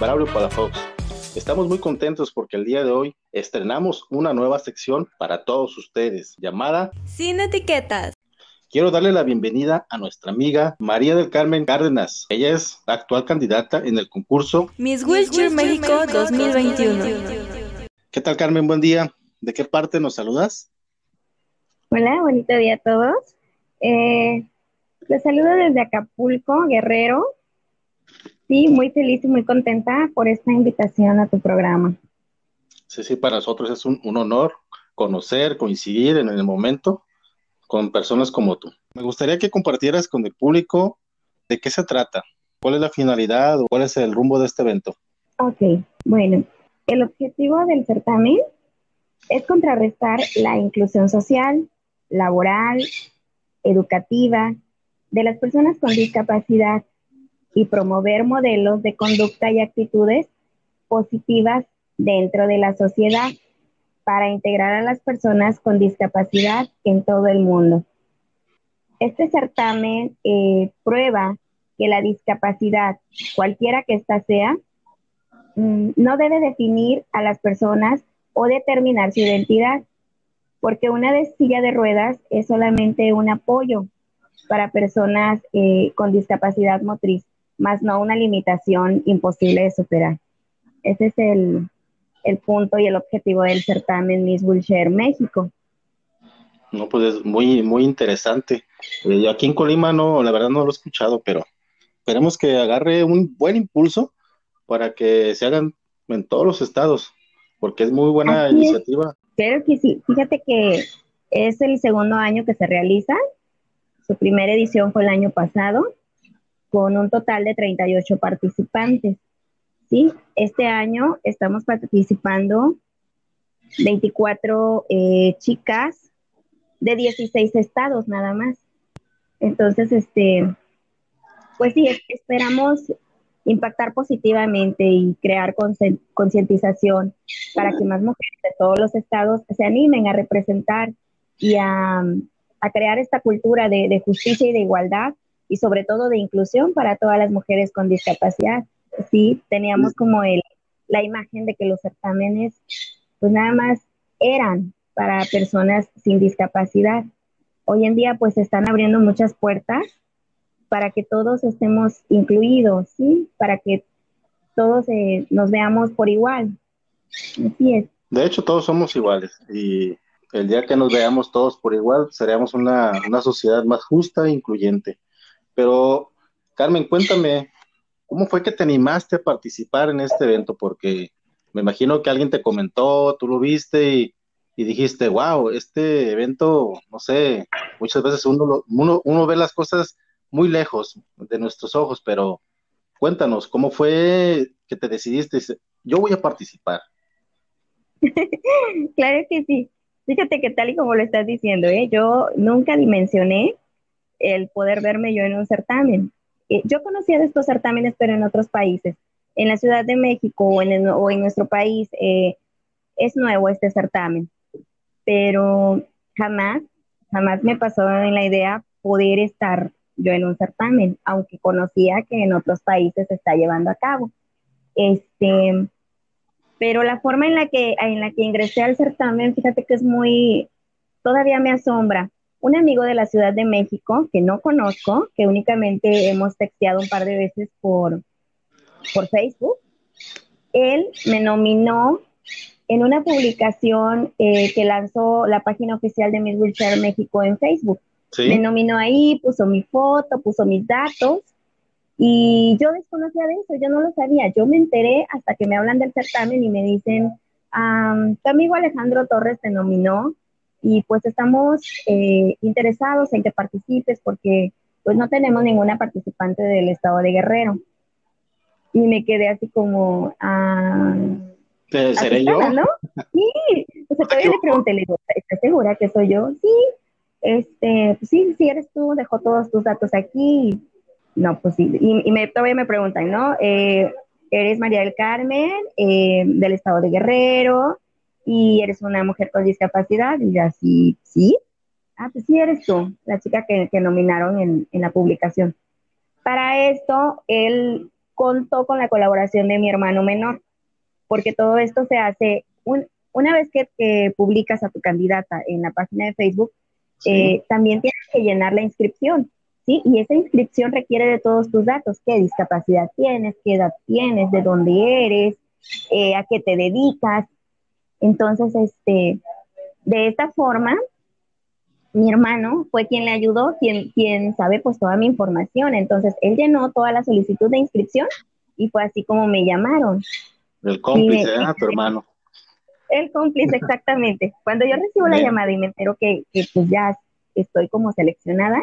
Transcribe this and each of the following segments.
Braulio Palafox. Estamos muy contentos porque el día de hoy estrenamos una nueva sección para todos ustedes llamada Sin etiquetas. Quiero darle la bienvenida a nuestra amiga María del Carmen Cárdenas. Ella es la actual candidata en el concurso Miss Wilshire México 2021. ¿Qué tal Carmen? Buen día. ¿De qué parte nos saludas? Hola, bonito día a todos. Eh, les saludo desde Acapulco, Guerrero. Sí, muy feliz y muy contenta por esta invitación a tu programa. Sí, sí, para nosotros es un, un honor conocer, coincidir en el momento con personas como tú. Me gustaría que compartieras con el público de qué se trata, cuál es la finalidad o cuál es el rumbo de este evento. Ok, bueno, el objetivo del certamen es contrarrestar la inclusión social, laboral, educativa de las personas con discapacidad y promover modelos de conducta y actitudes positivas dentro de la sociedad para integrar a las personas con discapacidad en todo el mundo. Este certamen eh, prueba que la discapacidad, cualquiera que ésta sea, mm, no debe definir a las personas o determinar su identidad, porque una de silla de ruedas es solamente un apoyo para personas eh, con discapacidad motriz, más no una limitación imposible de superar. Ese es el, el punto y el objetivo del certamen Miss Wheelchair México. No, pues es muy, muy interesante. Eh, yo aquí en Colima no, la verdad no lo he escuchado, pero esperemos que agarre un buen impulso para que se hagan en todos los estados, porque es muy buena Así iniciativa. Claro que sí. Fíjate que es el segundo año que se realiza. Su primera edición fue el año pasado, con un total de 38 participantes. ¿Sí? Este año estamos participando 24 eh, chicas de 16 estados nada más. Entonces, este, pues sí, es- esperamos impactar positivamente y crear concientización para que más mujeres de todos los estados se animen a representar y a, crear esta cultura de justicia y de igualdad y sobre todo de inclusión para todas las mujeres con discapacidad. Sí, teníamos como el, la imagen de que los certámenes pues nada más eran para personas sin discapacidad. Hoy en día pues están abriendo muchas puertas para que todos estemos incluidos, ¿sí? Para que todos eh, nos veamos por igual. Así es. De hecho, todos somos iguales y el día que nos veamos todos por igual, seríamos una, una sociedad más justa e incluyente. Pero, Carmen, cuéntame, ¿cómo fue que te animaste a participar en este evento? Porque me imagino que alguien te comentó, tú lo viste y, y dijiste, wow, este evento, no sé, muchas veces uno, lo- uno, uno ve las cosas muy lejos de nuestros ojos, pero cuéntanos, ¿cómo fue que te decidiste? Yo voy a participar. Claro que sí. Fíjate que tal y como lo estás diciendo, ¿eh? yo nunca dimensioné el poder verme yo en un certamen. Eh, yo conocía de estos certámenes, pero en otros países. En la Ciudad de México o en, nuestro país eh, es nuevo este certamen, pero jamás, jamás me pasó en la idea poder estar yo en un certamen, aunque conocía que en otros países se está llevando a cabo. Este, pero la forma en la que en la que ingresé al certamen, fíjate que es muy, todavía me asombra. Un amigo de la Ciudad de México que no conozco, que únicamente hemos texteado un par de veces por, por Facebook, él me nominó en una publicación eh, que lanzó la página oficial de Miss Wheelchair México en Facebook. Sí. Me nominó ahí, puso mi foto, puso mis datos y yo desconocía de eso, yo no lo sabía. Yo me enteré hasta que me hablan del certamen y me dicen, "Am, tu amigo Alejandro Torres te nominó y pues estamos eh, interesados en que participes porque pues no tenemos ninguna participante del estado de Guerrero. Y me quedé así como, ah, ¿Te- ¿Seré yo? ¿no? Sí, o sea, todavía le pregunté, le digo, ¿estás segura que soy yo? Sí, este, pues sí, sí eres tú, dejó todos tus datos aquí. no, pues sí. Y, me, todavía me preguntan, ¿no? Eh, eres María del Carmen, eh, del estado de Guerrero, y eres una mujer con discapacidad. Y así, sí. Ah, pues sí, eres tú, la chica que, nominaron en, la publicación. Para esto, él contó con la colaboración de mi hermano menor, porque todo esto se hace una vez que, publicas a tu candidata en la página de Facebook, eh, también tienes que llenar la inscripción. ¿sí? Y esa inscripción requiere de todos tus datos, qué discapacidad tienes, qué edad tienes, de dónde eres, eh, a qué te dedicas. Entonces, este, de esta forma, mi hermano fue quien le ayudó, quien, quien sabe pues toda mi información. Entonces, él llenó toda la solicitud de inscripción y fue así como me llamaron. El cómplice, ¿eh? tu hermano. El cómplice, exactamente. Cuando yo recibo la llamada y me entero que, que pues ya estoy como seleccionada,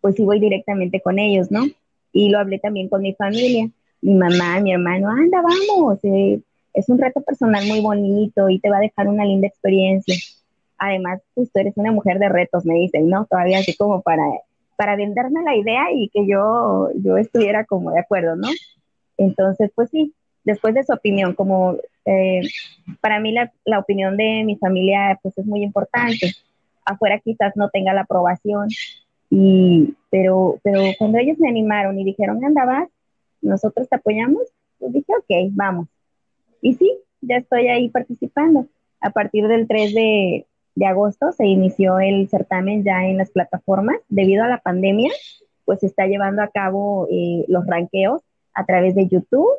pues sí voy directamente con ellos, ¿no? Y lo hablé también con mi familia, mi mamá, mi hermano, anda, vamos, eh, es un reto personal muy bonito y te va a dejar una linda experiencia. Además, pues tú eres una mujer de retos, me dicen, ¿no? Todavía así como para, para venderme la idea y que yo, yo estuviera como de acuerdo, ¿no? Entonces, pues sí, después de su opinión, como eh, para mí la, la, opinión de mi familia pues es muy importante. Afuera quizás no tenga la aprobación, y, pero, pero cuando ellos me animaron y dijeron, anda, vas, nosotros te apoyamos, pues dije, ok, vamos. Y sí, ya estoy ahí participando. A partir del 3 de, de agosto se inició el certamen ya en las plataformas. Debido a la pandemia, pues se está llevando a cabo eh, los ranqueos a través de YouTube,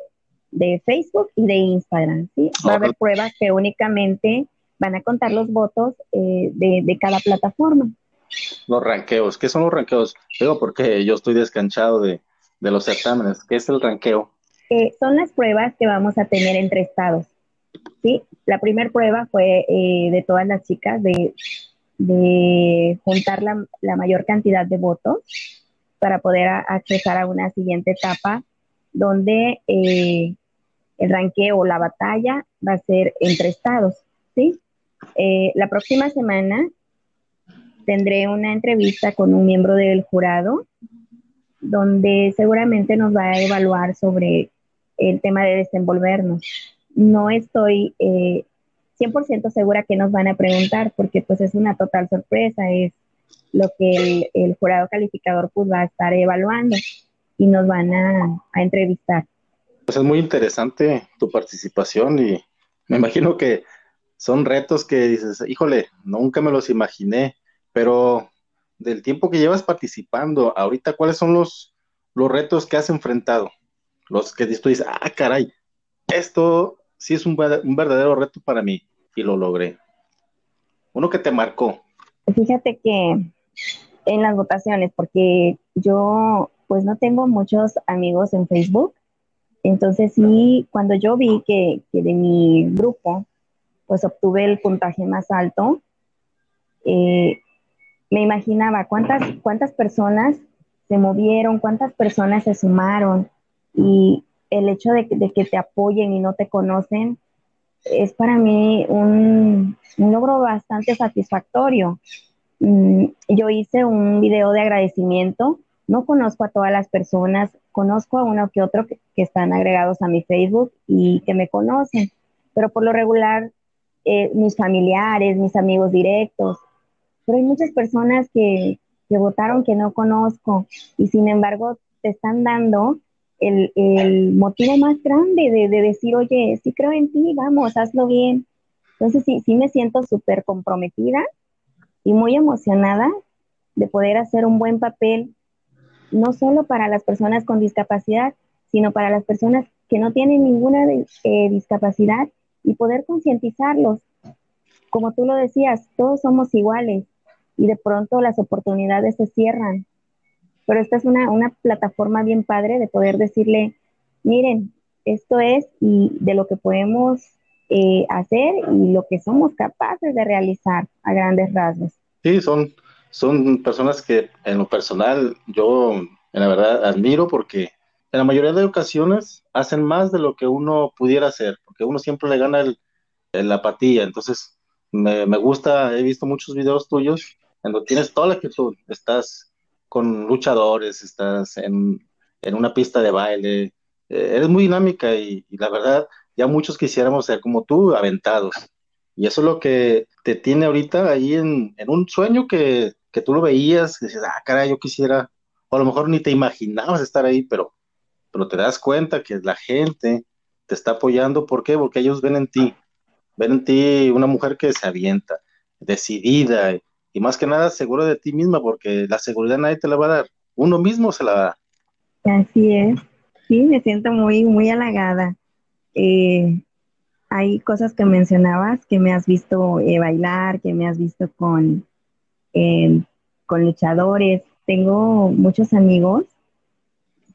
de Facebook y de Instagram. ¿sí? Va a haber pruebas que únicamente van a contar los votos eh, de, de cada plataforma. Los ranqueos, ¿qué son los ranqueos? Digo, porque yo estoy descanchado de, los certámenes. ¿Qué es el ranqueo? Eh, son las pruebas que vamos a tener entre estados. ¿sí? La primera prueba fue eh, de todas las chicas de, juntar la, mayor cantidad de votos para poder accesar a una siguiente etapa donde eh, el ranqueo o la batalla va a ser entre estados. ¿sí? la próxima semana tendré una entrevista con un miembro del jurado donde seguramente nos va a evaluar sobre el tema de desenvolvernos. No estoy eh, 100% segura que nos van a preguntar porque pues es una total sorpresa, es lo que el, jurado calificador pues va a estar evaluando y nos van a, a entrevistar. Pues es muy interesante tu participación y me imagino que son retos que dices, híjole, nunca me los imaginé pero del tiempo que llevas participando, ahorita, ¿cuáles son los, los retos que has enfrentado? Los que tú dices, ah, caray, esto sí es un, un verdadero reto para mí y lo logré. Uno que te marcó. Fíjate que en las votaciones, porque yo pues no tengo muchos amigos en Facebook, entonces sí, cuando yo vi que, que de mi grupo pues obtuve el puntaje más alto, eh, me imaginaba cuántas, cuántas personas se movieron, cuántas personas se sumaron y el hecho de, que te apoyen y no te conocen es para mí un, logro bastante satisfactorio. Mm, yo hice un video de agradecimiento, no conozco a todas las personas, conozco a uno que otro que, están agregados a mi Facebook y que me conocen, pero por lo regular eh, mis familiares, mis amigos directos, pero hay muchas personas que, votaron que no conozco y sin embargo te están dando el, motivo más grande de, decir, oye, sí creo en ti, vamos, hazlo bien. Entonces sí, sí me siento súper comprometida y muy emocionada de poder hacer un buen papel, no solo para las personas con discapacidad, sino para las personas que no tienen ninguna eh, discapacidad y poder concientizarlos. Como tú lo decías, todos somos iguales y de pronto las oportunidades se cierran. Pero esta es una, una plataforma bien padre de poder decirle, miren, esto es y de lo que podemos eh, hacer y lo que somos capaces de realizar a grandes rasgos. Sí, son, son personas que en lo personal yo en la verdad admiro porque en la mayoría de ocasiones hacen más de lo que uno pudiera hacer, porque uno siempre le gana el, la apatía. Entonces, me, me, gusta, he visto muchos videos tuyos cuando tienes toda la actitud, estás con luchadores, estás en, en una pista de baile. Eh, eres muy dinámica y, la verdad, ya muchos quisiéramos ser como tú, aventados. Y eso es lo que te tiene ahorita ahí en, un sueño que, que, tú lo veías, y dices, ah, caray, yo quisiera, o a lo mejor ni te imaginabas estar ahí, pero, pero te das cuenta que la gente te está apoyando. ¿Por qué? Porque ellos ven en ti, ven en ti una mujer que se avienta, decidida y más que nada seguro de ti misma, porque la seguridad nadie te la va a dar, uno mismo se la da. Así es, sí, me siento muy, muy halagada. Eh, hay cosas que mencionabas, que me has visto eh, bailar, que me has visto con, eh, con luchadores. Tengo muchos amigos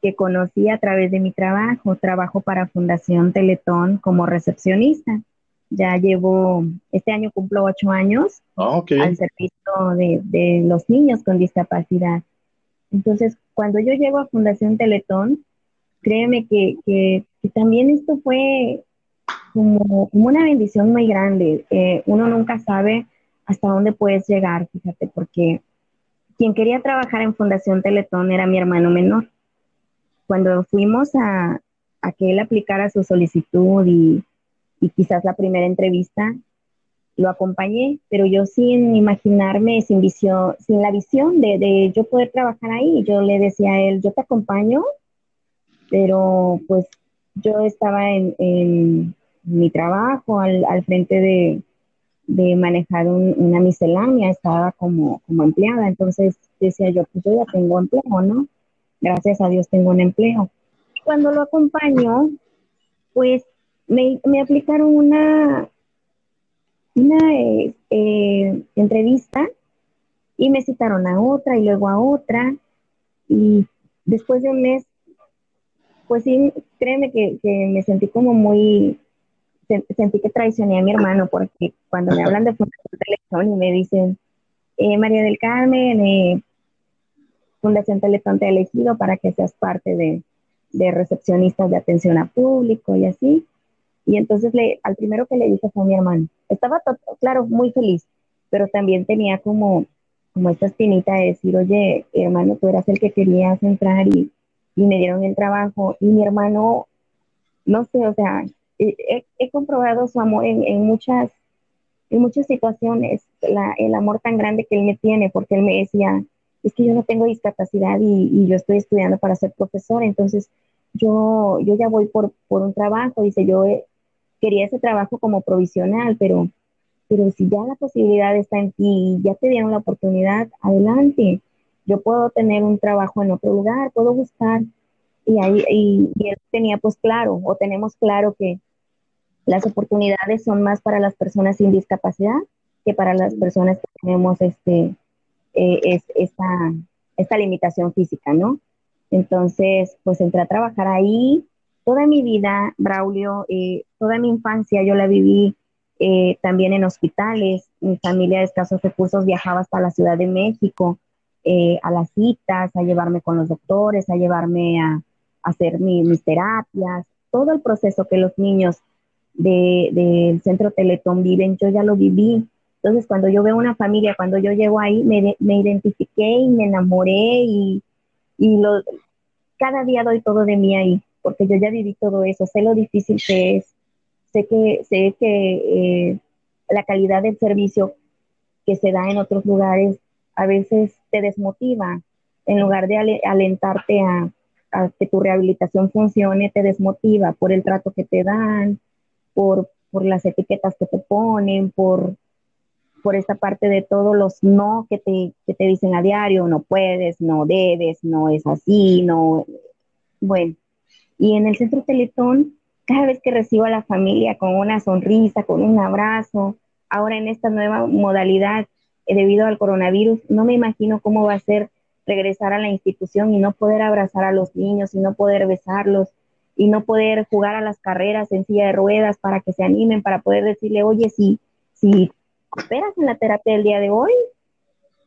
que conocí a través de mi trabajo. Trabajo para Fundación Teletón como recepcionista. Ya llevo, este año cumplo ocho años ah, al servicio de, los niños con discapacidad. Entonces, cuando yo llego a Fundación Teletón, créeme que, también esto fue como, una bendición muy grande. Eh, uno nunca sabe hasta dónde puedes llegar, fíjate, porque quien quería trabajar en Fundación Teletón era mi hermano menor cuando fuimos a, que él aplicara su solicitud y, quizás la primera entrevista, lo acompañé, pero yo sin imaginarme, sin visión, sin la visión de, yo poder trabajar ahí, yo le decía a él, yo te acompaño, pero pues yo estaba en, mi trabajo al, frente de, manejar una miscelánea, estaba como, como empleada, entonces decía yo, pues yo ya tengo empleo, ¿no? gracias a Dios tengo un empleo. Cuando lo acompañó, pues me, aplicaron una, una eh, eh, entrevista y me citaron a otra y luego a otra. Y después de un mes, pues sí, créeme que, me sentí como muy, sentí que traicioné a mi hermano porque cuando me hablan de Fundación y me dicen, eh, María del Carmen, Fundación Teletón te ha elegido para que seas parte de, recepcionistas de atención a público y así. Y entonces le, al primero que le dije fue a mi hermano. Estaba, claro, muy feliz, pero también tenía como, como esta espinita de decir, oye, hermano, tú eras el que querías entrar y, me dieron el trabajo. Y mi hermano, no sé, o sea, he, comprobado su amor en, muchas, en muchas situaciones, el amor tan grande que él me tiene, porque él me decía, es que yo no tengo discapacidad y, yo estoy estudiando para ser profesor, entonces yo, yo ya voy por, un trabajo, dice, yo quería ese trabajo como provisional, pero, pero si ya la posibilidad está en ti, ya te dieron la oportunidad, adelante, yo puedo tener un trabajo en otro lugar, puedo buscar, y ahí y, él tenía pues claro, o tenemos claro que las oportunidades son más para las personas sin discapacidad que para las personas que tenemos este eh, es esta, esta limitación física, ¿no? Entonces, pues entré a trabajar ahí. Toda mi vida, Braulio, eh, toda mi infancia yo la viví eh, también en hospitales. Mi familia de escasos recursos viajaba hasta la Ciudad de México a las citas, a llevarme con los doctores, a llevarme a, hacer mis terapias. Todo el proceso que los niños del centro Teletón viven, yo ya lo viví. Entonces, cuando yo veo una familia, cuando yo llego ahí, me, me identifiqué y me enamoré y, y lo, cada día doy todo de mí ahí, porque yo ya viví todo eso, sé lo difícil que es, sé que, sé que eh, la calidad del servicio que se da en otros lugares a veces te desmotiva, en lugar de alentarte a, que tu rehabilitación funcione, te desmotiva por el trato que te dan, por, por las etiquetas que te ponen, por por esta parte de todos los no que te, que te dicen a diario, no puedes, no debes, no es así, no, bueno. Y en el centro Teletón, cada vez que recibo a la familia con una sonrisa, con un abrazo, ahora en esta nueva modalidad eh, debido al coronavirus, no me imagino cómo va a ser regresar a la institución y no poder abrazar a los niños y no poder besarlos y no poder jugar a las carreras en silla de ruedas para que se animen, para poder decirle, oye, si, si esperas en la terapia del día de hoy?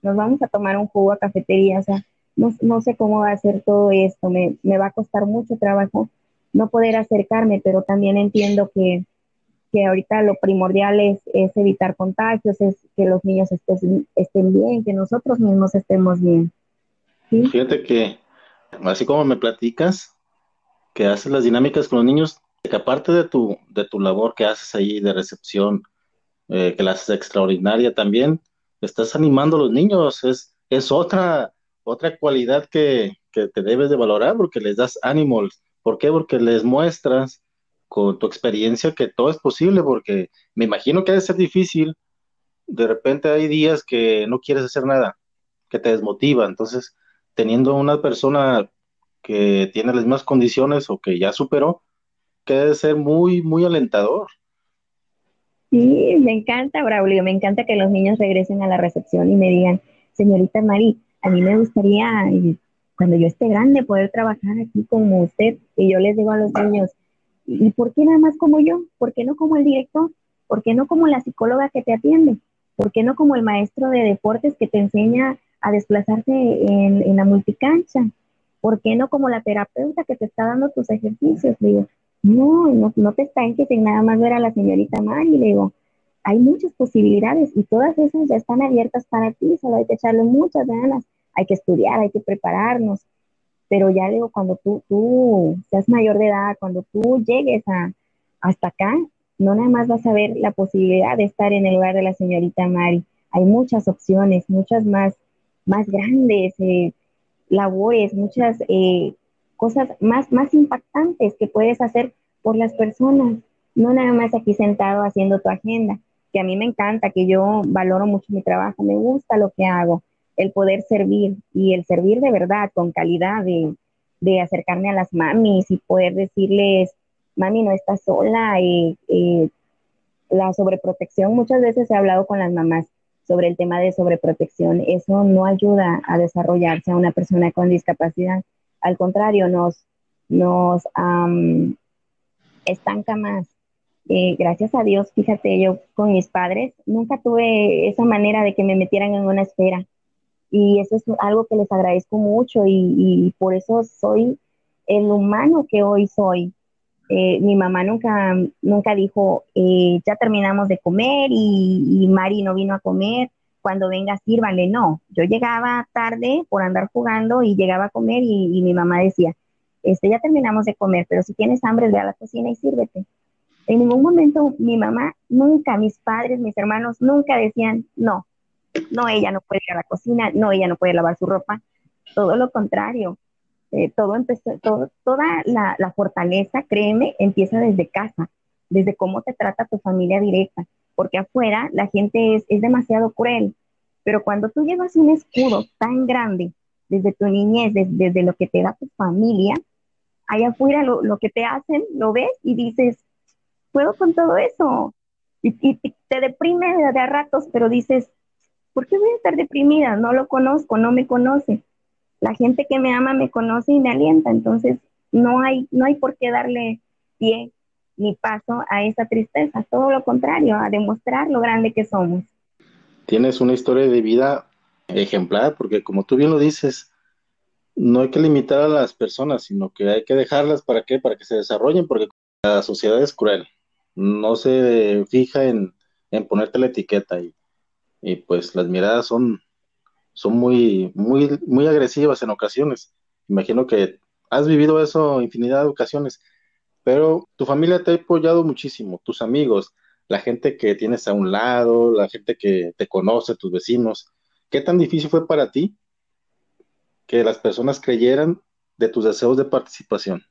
Nos vamos a tomar un jugo a cafetería, o sea, no, sé cómo va a ser todo esto, me, va a costar mucho trabajo no poder acercarme, pero también entiendo que, ahorita lo primordial es, evitar contagios, es que los niños estén, estén bien, que nosotros mismos estemos bien. Fíjate que Así como me platicas que haces las dinámicas con los niños, que aparte de tu, de tu labor que haces ahí de recepción, eh, que la haces extraordinaria también, estás animando a los niños, es, es otra, otra cualidad que, que te debes de valorar porque les das ánimo. ¿Por qué? Porque les muestras con tu experiencia que todo es posible, porque me imagino que debe ser difícil. De repente hay días que no quieres hacer nada, que te desmotiva. Entonces, teniendo una persona que tiene las mismas condiciones o que ya superó, que debe ser muy, muy alentador. Sí, me encanta, Braulio, me encanta que los niños regresen a la recepción y me digan, señorita Mari, a mí me gustaría, cuando yo esté grande, poder trabajar aquí como usted. Y yo les digo a los niños, ¿y por qué nada más como yo? ¿Por qué no como el director? ¿Por qué no como la psicóloga que te atiende? ¿Por qué no como el maestro de deportes que te enseña a desplazarte en, la multicancha? ¿Por qué no como la terapeuta que te está dando tus ejercicios? digo, no, no, no te estanques en nada más ver a la señorita Mari. Le digo, hay muchas posibilidades y todas esas ya están abiertas para ti, solo hay que echarle muchas ganas, hay que estudiar, hay que prepararnos, pero ya digo, cuando tú, tú seas mayor de edad, cuando tú llegues a, hasta acá, no nada más vas a ver la posibilidad de estar en el lugar de la señorita Mari, hay muchas opciones, muchas más, más grandes eh, labores, muchas eh, cosas más, más impactantes que puedes hacer por las personas, no nada más aquí sentado haciendo tu agenda, que a mí me encanta, que yo valoro mucho mi trabajo, me gusta lo que hago, el poder servir y el servir de verdad, con calidad, de, acercarme a las mamis y poder decirles, mami, no estás sola, y la sobreprotección, muchas veces he hablado con las mamás sobre el tema de sobreprotección, eso no ayuda a desarrollarse a una persona con discapacidad, al contrario, nos, nos estanca más. Eh, gracias a Dios, fíjate, yo con mis padres nunca tuve esa manera de que me metieran en una esfera y eso es algo que les agradezco mucho y, por eso soy el humano que hoy soy. Eh, mi mamá nunca, nunca dijo, eh, ya terminamos de comer y, Mari no vino a comer, cuando venga sírvanle, no, yo llegaba tarde por andar jugando y llegaba a comer y, mi mamá decía, este, ya terminamos de comer, pero si tienes hambre, ve a la cocina y sírvete. En ningún momento mi mamá, nunca, mis padres, mis hermanos, nunca decían, no, no, ella no puede ir a la cocina, no, ella no puede lavar su ropa, todo lo contrario. Eh, todo empezó, toda la, fortaleza, créeme, empieza desde casa, desde cómo te trata tu familia directa, porque afuera la gente es, demasiado cruel, pero cuando tú llevas un escudo tan grande desde tu niñez, desde, lo que te da tu familia, allá afuera lo, que te hacen, lo ves y dices, puedo con todo eso. Y, te deprime de, de a ratos, pero dices, ¿por qué voy a estar deprimida? No lo conozco, no me conoce. La gente que me ama me conoce y me alienta, entonces no hay, no hay por qué darle pie ni paso a esa tristeza, todo lo contrario, a demostrar lo grande que somos. Tienes una historia de vida ejemplar, porque como tú bien lo dices, no hay que limitar a las personas, sino que hay que dejarlas para qué, para que se desarrollen, porque la sociedad es cruel, no se fija en, en ponerte la etiqueta y y pues las miradas son, son muy, muy, muy agresivas en ocasiones. Imagino que has vivido eso infinidad de ocasiones, pero tu familia te ha apoyado muchísimo, tus amigos, la gente que tienes a un lado, la gente que te conoce, tus vecinos. ¿Qué tan difícil fue para ti que las personas creyeran de tus deseos de participación?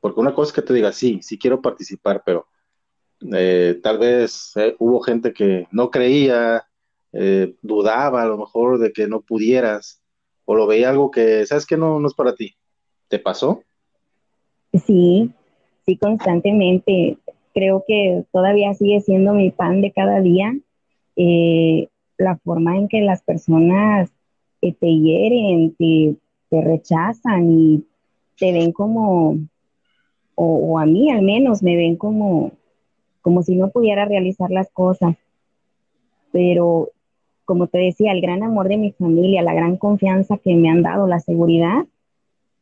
Porque una cosa es que te diga, sí, sí quiero participar, pero eh, tal vez eh, hubo gente que no creía, eh, dudaba a lo mejor de que no pudieras, o lo veía algo que, sabes que no, no es para ti. ¿Te pasó? Sí, sí, constantemente. Creo que todavía sigue siendo mi pan de cada día. la forma en que las personas te hieren, te, te rechazan y te ven como, o, a mí al menos me ven como, como si no pudiera realizar las cosas. Pero, como te decía, el gran amor de mi familia, la gran confianza que me han dado, la seguridad,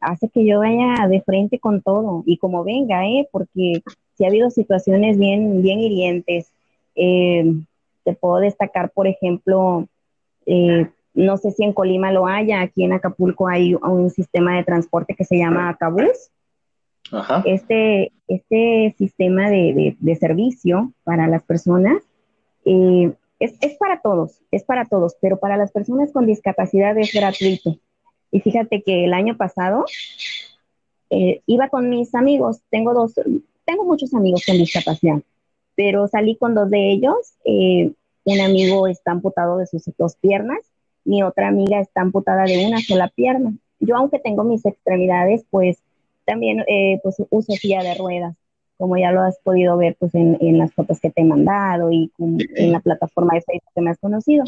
hace que yo vaya de frente con todo y como venga, ¿eh? porque si ha habido situaciones bien, bien hirientes. Eh, te puedo destacar, por ejemplo, eh, no sé si en Colima lo haya, aquí en Acapulco hay un sistema de transporte que se llama Acabús. Este, este sistema de, servicio para las personas eh, es, para todos, es para todos, pero para las personas con discapacidad es gratuito. Y fíjate que el año pasado eh, iba con mis amigos, tengo dos, tengo muchos amigos con discapacidad, pero salí con dos de ellos. Eh, un amigo está amputado de sus dos piernas, mi otra amiga está amputada de una sola pierna. Yo, aunque tengo mis extremidades, pues también eh, pues uso silla de ruedas, como ya lo has podido ver pues en, las fotos que te he mandado y en la plataforma de Facebook que me has conocido.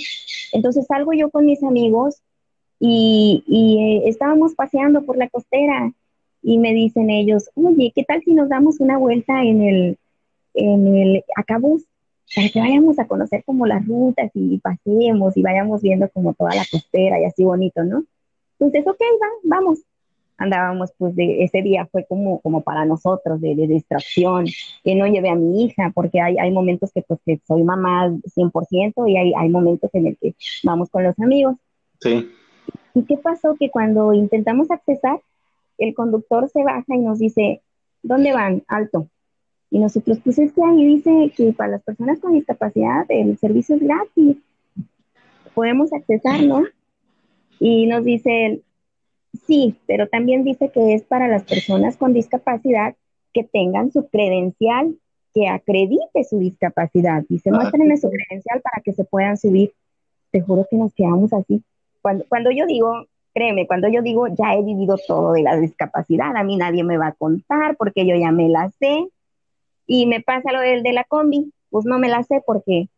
Entonces salgo yo con mis amigos y, y estábamos paseando por la costera y me dicen ellos, oye, ¿qué tal si nos damos una vuelta en el, en el Acabús? Para que vayamos a conocer como las rutas y paseemos y vayamos viendo como toda la costera y así bonito, ¿no? Entonces, ok, va, vamos. Andábamos, pues, de ese día fue como, como para nosotros, de, distracción, que no llevé a mi hija, porque hay, hay momentos que, pues, que soy mamá 100% y hay, hay momentos en el que vamos con los amigos. Sí. ¿Y qué pasó? Que cuando intentamos accesar, el conductor se baja y nos dice, ¿dónde van? Alto. Y nosotros, pues es que ahí dice que para las personas con discapacidad el servicio es gratis. Podemos accesar, ¿no? Y nos dice, sí, pero también dice que es para las personas con discapacidad que tengan su credencial que acredite su discapacidad. Dice, ah, muéstrenme su credencial para que se puedan subir. Te juro que nos quedamos así. Cuando, cuando yo digo, créeme, cuando yo digo ya he vivido todo de la discapacidad, a mí nadie me va a contar porque yo ya me la sé. Y me pasa lo del de la combi, pues no me la sé porque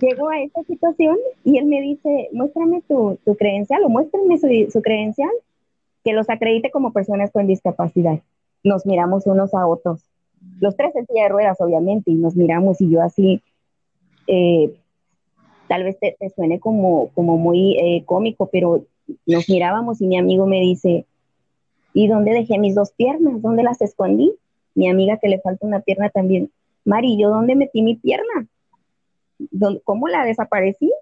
llego a esta situación y él me dice, muéstrame tu, credencial o muéstrenme su, credencial que los acredite como personas con discapacidad. Nos miramos unos a otros, los tres en silla de ruedas, obviamente, y nos miramos y yo así, eh, tal vez te, suene como, como muy eh, cómico, pero nos mirábamos y mi amigo me dice, ¿y dónde dejé mis dos piernas? ¿Dónde las escondí? Mi amiga que le falta una pierna también, Mari, ¿yo dónde metí mi pierna? ¿Cómo la desaparecí?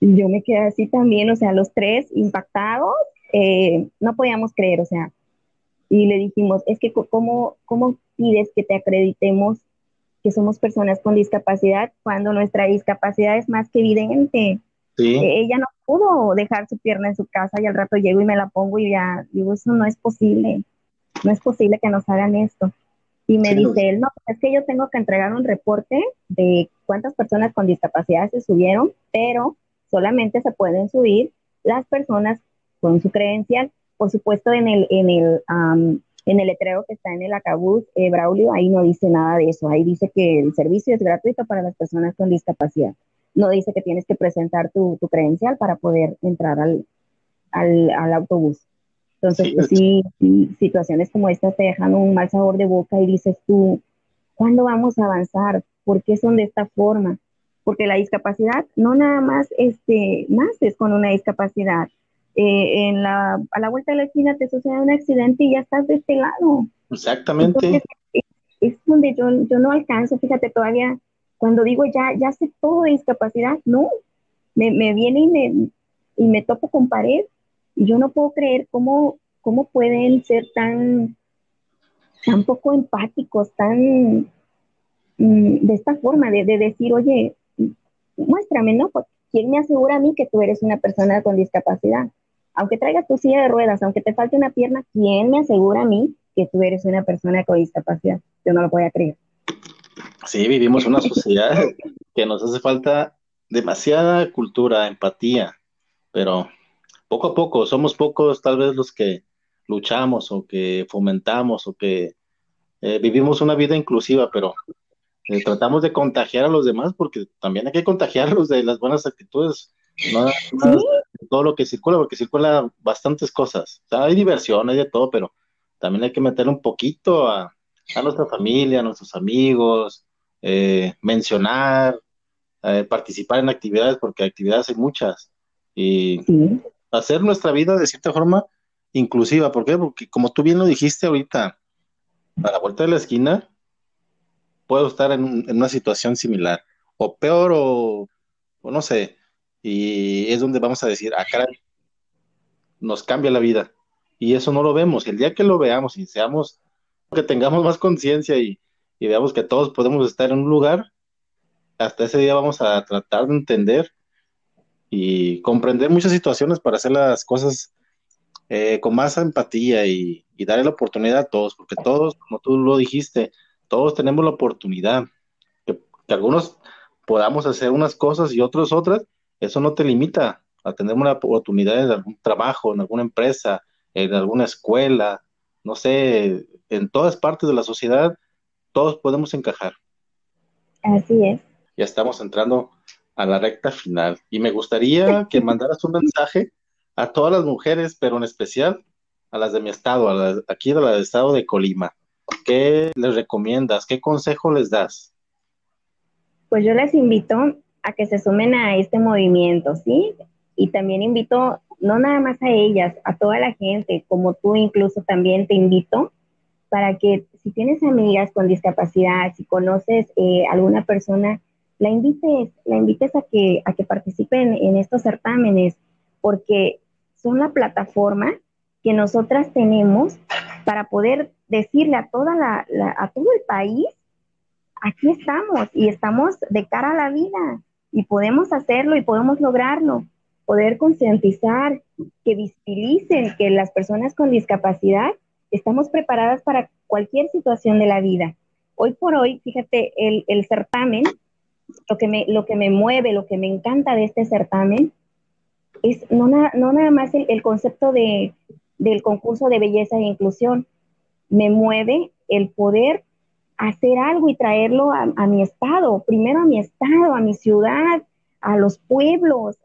Yo me quedé así también, o sea, los tres impactados, eh, no podíamos creer, o sea, y le dijimos, es que ¿cómo, ¿cómo pides que te acreditemos que somos personas con discapacidad cuando nuestra discapacidad es más que evidente? Eh, ella no pudo dejar su pierna en su casa y al rato llego y me la pongo y ya digo, eso no es posible, no es posible que nos hagan esto. Y me dice él, no, es que yo tengo que entregar un reporte de cuántas personas con discapacidad se subieron, pero solamente se pueden subir las personas con su credencial. Por supuesto, en el, en el, en el letrero que está en el acabús, eh, Braulio, ahí no dice nada de eso. Ahí dice que el servicio es gratuito para las personas con discapacidad no dice que tienes que presentar tu, credencial para poder entrar al, al, autobús. Entonces, sí, situaciones como estas te dejan un mal sabor de boca y dices tú, ¿cuándo vamos a avanzar? ¿Por qué son de esta forma? Porque la discapacidad no nada más este, naces con una discapacidad. Eh, en la, a la vuelta de la esquina te sucede un accidente y ya estás de este lado. Exactamente. es, donde yo, yo no alcanzo, fíjate, todavía cuando digo ya, ya sé todo de discapacidad, no, me, viene y me, y me topo con pared yo no puedo creer cómo, cómo pueden ser tan, tan poco empáticos, tan mm, de esta forma de, decir, oye, muéstrame, ¿no? ¿Quién me asegura a mí que tú eres una persona con discapacidad? Aunque traigas tu silla de ruedas, aunque te falte una pierna, ¿quién me asegura a mí que tú eres una persona con discapacidad? Yo no lo voy a creer. Sí, vivimos una sociedad que nos hace falta demasiada cultura, empatía, pero poco a poco, somos pocos tal vez los que luchamos o que fomentamos o que eh, vivimos una vida inclusiva, pero eh, tratamos de contagiar a los demás porque también hay que contagiarlos de las buenas actitudes, no, todo lo que circula, porque circula bastantes cosas. hay diversión, hay de todo, pero también hay que meter un poquito a, a nuestra familia, a nuestros amigos, eh, mencionar, participar en actividades, porque actividades hay muchas, y hacer nuestra vida de cierta forma inclusiva. ¿Por qué? Porque como tú bien lo dijiste ahorita, a la vuelta de la esquina, puedo estar en, una situación similar, o peor, o, no sé, y es donde vamos a decir, ah, caray, nos cambia la vida. Y eso no lo vemos. El día que lo veamos y seamos, que tengamos más conciencia y, y veamos que todos podemos estar en un lugar, hasta ese día vamos a tratar de entender y comprender muchas situaciones para hacer las cosas eh, con más empatía y, darle la oportunidad a todos, porque todos, como tú lo dijiste, todos tenemos la oportunidad. Que, algunos podamos hacer unas cosas y otros otras, eso no te limita a tener una oportunidad en algún trabajo, en alguna empresa, en alguna escuela, no sé, en todas partes de la sociedad, todos podemos encajar. Así es. Ya estamos entrando a la recta final y me gustaría que mandaras un mensaje a todas las mujeres, pero en especial a las de mi estado, a aquí de la del estado de Colima. ¿Qué les recomiendas? ¿Qué consejo les das? Pues yo les invito a que se sumen a este movimiento, ¿sí? Y también invito, no nada más a ellas, a toda la gente, como tú incluso también te invito, para que si tienes amigas con discapacidad, si conoces eh, alguna persona, la invites, la invites a que, a que participen en estos certámenes, porque son la plataforma que nosotras tenemos para poder decirle a toda la, a todo el país, aquí estamos y estamos de cara a la vida y podemos hacerlo y podemos lograrlo, poder concientizar, que visibilicen que las personas con discapacidad estamos preparadas para cualquier situación de la vida. Hoy por hoy, fíjate, el, el certamen, lo que, me, lo que me mueve, lo que me encanta de este certamen, es no, no nada más el, concepto de, del concurso de belleza e inclusión, me mueve el poder hacer algo y traerlo a, mi estado, primero a mi estado, a mi ciudad, a los pueblos.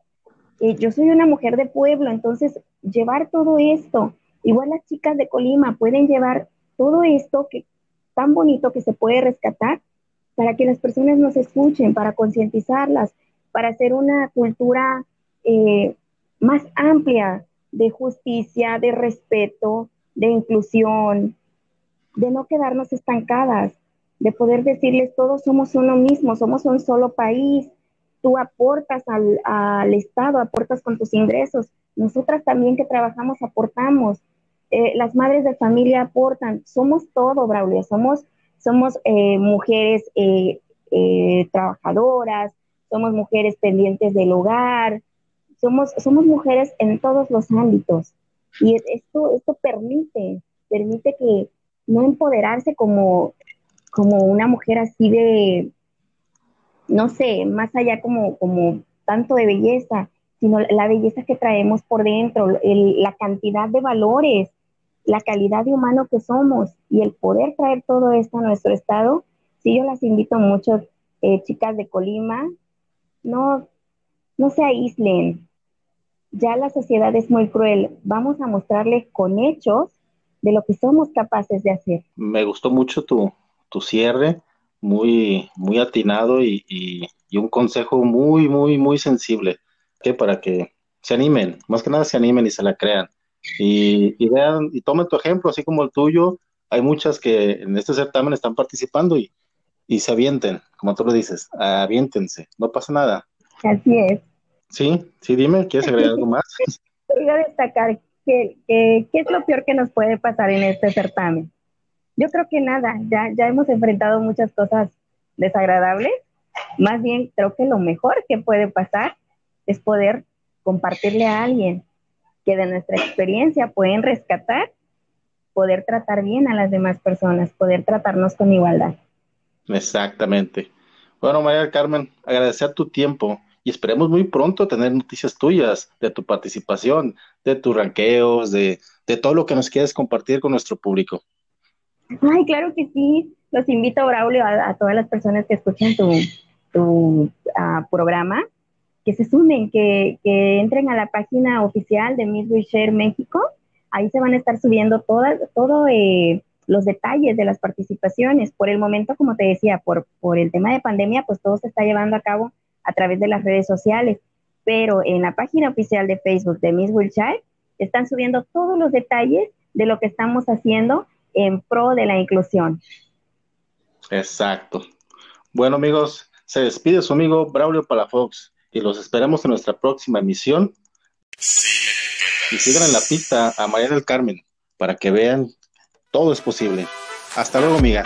Eh, yo soy una mujer de pueblo, entonces llevar todo esto, igual las chicas de Colima pueden llevar todo esto que tan bonito que se puede rescatar para que las personas nos escuchen, para concientizarlas, para hacer una cultura eh, más amplia de justicia, de respeto, de inclusión, de no quedarnos estancadas, de poder decirles todos somos uno mismo, somos un solo país, tú aportas al, Estado, aportas con tus ingresos, nosotras también que trabajamos aportamos, eh, las madres de familia aportan, somos todo, Braulio, somos, somos eh, mujeres eh, trabajadoras, somos mujeres pendientes del hogar, somos, somos mujeres en todos los ámbitos. Y esto, esto permite, permite que no empoderarse como, como una mujer así de, no sé, más allá como, como tanto de belleza, sino la belleza que traemos por dentro, la cantidad de valores, la calidad de humano que somos y el poder traer todo esto a nuestro estado. Sí, yo las invito mucho, eh, chicas de Colima, no, no se aíslen, ya la sociedad es muy cruel. Vamos a mostrarles con hechos de lo que somos capaces de hacer. Me gustó mucho tu, tu cierre, muy, muy atinado y, y, un consejo muy, muy, muy sensible, que para que se animen, más que nada se animen y se la crean. Y, y vean y tomen tu ejemplo, así como el tuyo. Hay muchas que en este certamen están participando y, y se avienten, como tú lo dices, aviéntense, no pasa nada. Así es. Sí, sí, dime, ¿quieres agregar algo más? Quería destacar que, qué es lo peor que nos puede pasar en este certamen. Yo creo que nada, ya, ya hemos enfrentado muchas cosas desagradables. Más bien, creo que lo mejor que puede pasar es poder compartirle a alguien que de nuestra experiencia pueden rescatar, poder tratar bien a las demás personas, poder tratarnos con igualdad. Exactamente. Bueno, María Carmen, agradecer tu tiempo y esperemos muy pronto tener noticias tuyas de tu participación, de tus ranqueos, de, todo lo que nos quieres compartir con nuestro público. Ay, claro que sí. Los invito, Braulio, a, todas las personas que escuchan tu, tu ah, programa, que se sumen, que, entren a la página oficial de Miss Share México. Ahí se van a estar subiendo todos todo, eh, los detalles de las participaciones. Por el momento, como te decía, por, por el tema de pandemia, pues todo se está llevando a cabo a través de las redes sociales, pero en la página oficial de Facebook de Miss Wilshire están subiendo todos los detalles de lo que estamos haciendo en pro de la inclusión. Exacto. Bueno, amigos, se despide su amigo Braulio Palafox y los esperamos en nuestra próxima emisión. Y sigan en la pista a María del Carmen para que vean todo es posible. Hasta luego, amiga.